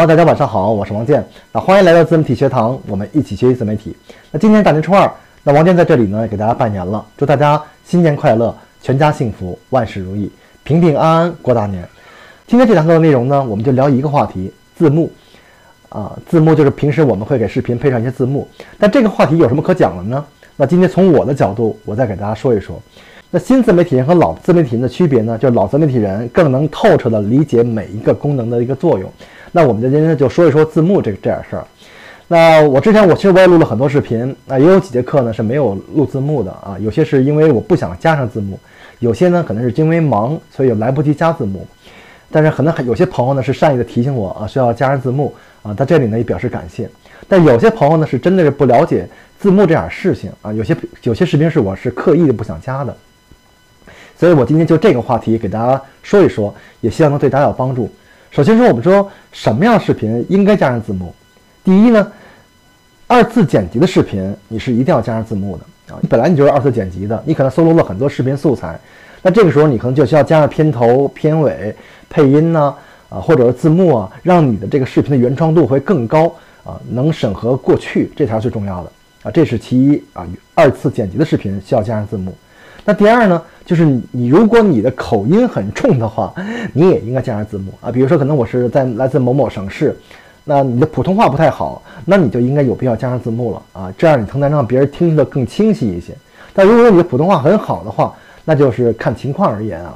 Hello，大家晚上好，我是王健，那欢迎来到自媒体学堂，我们一起学习自媒体。那今天大年初二，那王健在这里呢给大家拜年了，祝大家新年快乐，全家幸福，万事如意，平平安安过大年。今天这堂课的内容呢，我们就聊一个话题，字幕。啊，字幕就是平时我们会给视频配上一些字幕，但这个话题有什么可讲的呢？那今天从我的角度，我再给大家说一说。那新自媒体人和老自媒体人的区别呢？就是老自媒体人更能透彻地理解每一个功能的一个作用。那我们今天就说一说字幕这这点事儿。那我之前我其实我也录了很多视频，啊，也有几节课呢是没有录字幕的啊。有些是因为我不想加上字幕，有些呢可能是因为忙，所以来不及加字幕。但是可能有些朋友呢是善意的提醒我啊，需要加上字幕啊，在这里呢也表示感谢。但有些朋友呢是真的是不了解字幕这点事情啊，有些有些视频是我是刻意的不想加的。所以我今天就这个话题给大家说一说，也希望能对大家有帮助。首先说，我们说什么样的视频应该加上字幕？第一呢，二次剪辑的视频你是一定要加上字幕的啊。你本来你就是二次剪辑的，你可能搜罗了很多视频素材，那这个时候你可能就需要加上片头、片尾、配音呢啊，或者是字幕啊，让你的这个视频的原创度会更高啊，能审核过去，这才是最重要的啊。这是其一啊，二次剪辑的视频需要加上字幕。那第二呢，就是你如果你的口音很重的话，你也应该加上字幕啊。比如说，可能我是在来自某某省市，那你的普通话不太好，那你就应该有必要加上字幕了啊，这样你才能让别人听得更清晰一些。但如果你的普通话很好的话，那就是看情况而言啊。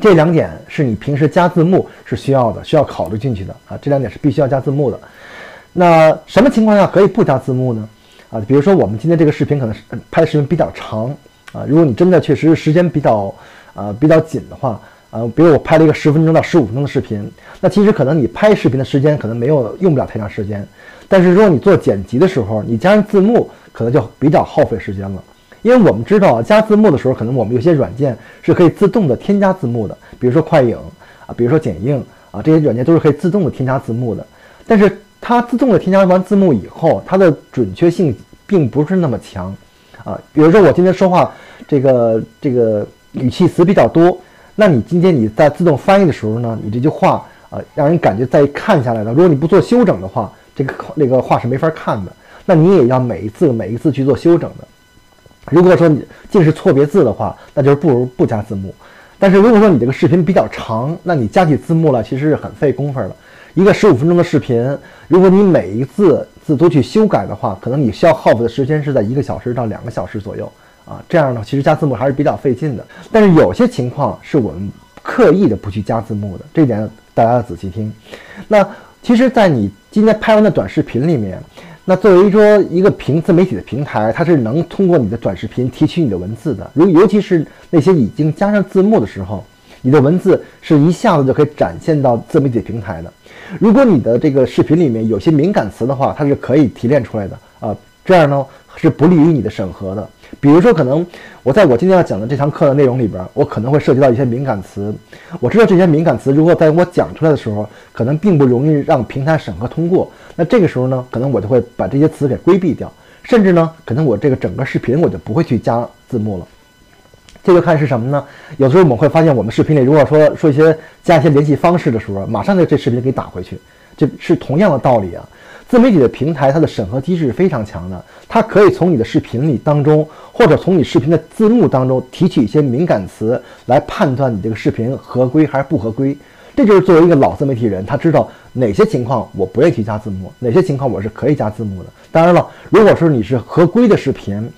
这两点是你平时加字幕是需要的，需要考虑进去的啊。这两点是必须要加字幕的。那什么情况下可以不加字幕呢？啊，比如说我们今天这个视频可能是拍的视频比较长。啊，如果你真的确实时间比较，呃，比较紧的话，呃，比如我拍了一个十分钟到十五分钟的视频，那其实可能你拍视频的时间可能没有用不了太长时间，但是如果你做剪辑的时候，你加上字幕，可能就比较耗费时间了。因为我们知道加字幕的时候，可能我们有些软件是可以自动的添加字幕的，比如说快影啊，比如说剪映啊，这些软件都是可以自动的添加字幕的。但是它自动的添加完字幕以后，它的准确性并不是那么强。啊，比如说我今天说话，这个这个语气词比较多，那你今天你在自动翻译的时候呢，你这句话啊，让人感觉再看下来呢，如果你不做修整的话，这个那个话是没法看的。那你也要每一字每一字去做修整的。如果说你尽是错别字的话，那就是不如不加字幕。但是如果说你这个视频比较长，那你加起字幕来其实是很费功夫的。一个十五分钟的视频，如果你每一字字都去修改的话，可能你需要耗费的时间是在一个小时到两个小时左右啊。这样呢，其实加字幕还是比较费劲的。但是有些情况是我们刻意的不去加字幕的，这点大家要仔细听。那其实，在你今天拍完的短视频里面，那作为说一个平自媒体的平台，它是能通过你的短视频提取你的文字的。如尤其是那些已经加上字幕的时候，你的文字是一下子就可以展现到自媒体平台的。如果你的这个视频里面有些敏感词的话，它是可以提炼出来的啊，这样呢是不利于你的审核的。比如说，可能我在我今天要讲的这堂课的内容里边，我可能会涉及到一些敏感词。我知道这些敏感词如果在我讲出来的时候，可能并不容易让平台审核通过。那这个时候呢，可能我就会把这些词给规避掉，甚至呢，可能我这个整个视频我就不会去加字幕了。这就看是什么呢？有时候我们会发现，我们视频里如果说说一些加一些联系方式的时候，马上就这视频给打回去，这是同样的道理啊。自媒体的平台它的审核机制是非常强的，它可以从你的视频里当中，或者从你视频的字幕当中提取一些敏感词来判断你这个视频合规还是不合规。这就是作为一个老自媒体人，他知道哪些情况我不愿意去加字幕，哪些情况我是可以加字幕的。当然了，如果说你是合规的视频。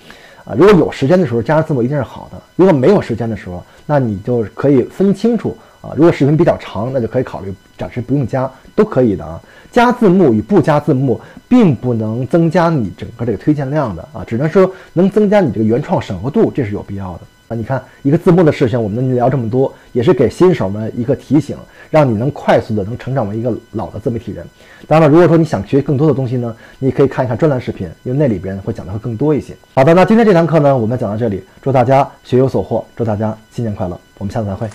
啊，如果有时间的时候加上字幕一定是好的。如果没有时间的时候，那你就可以分清楚啊。如果视频比较长，那就可以考虑暂时不用加，都可以的啊。加字幕与不加字幕，并不能增加你整个这个推荐量的啊，只能说能增加你这个原创审核度，这是有必要的。你看一个字幕的事情，我们能聊这么多，也是给新手们一个提醒，让你能快速的能成长为一个老的自媒体人。当然了，如果说你想学更多的东西呢，你可以看一看专栏视频，因为那里边会讲的会更多一些。好的，那今天这堂课呢，我们讲到这里，祝大家学有所获，祝大家新年快乐，我们下次再会。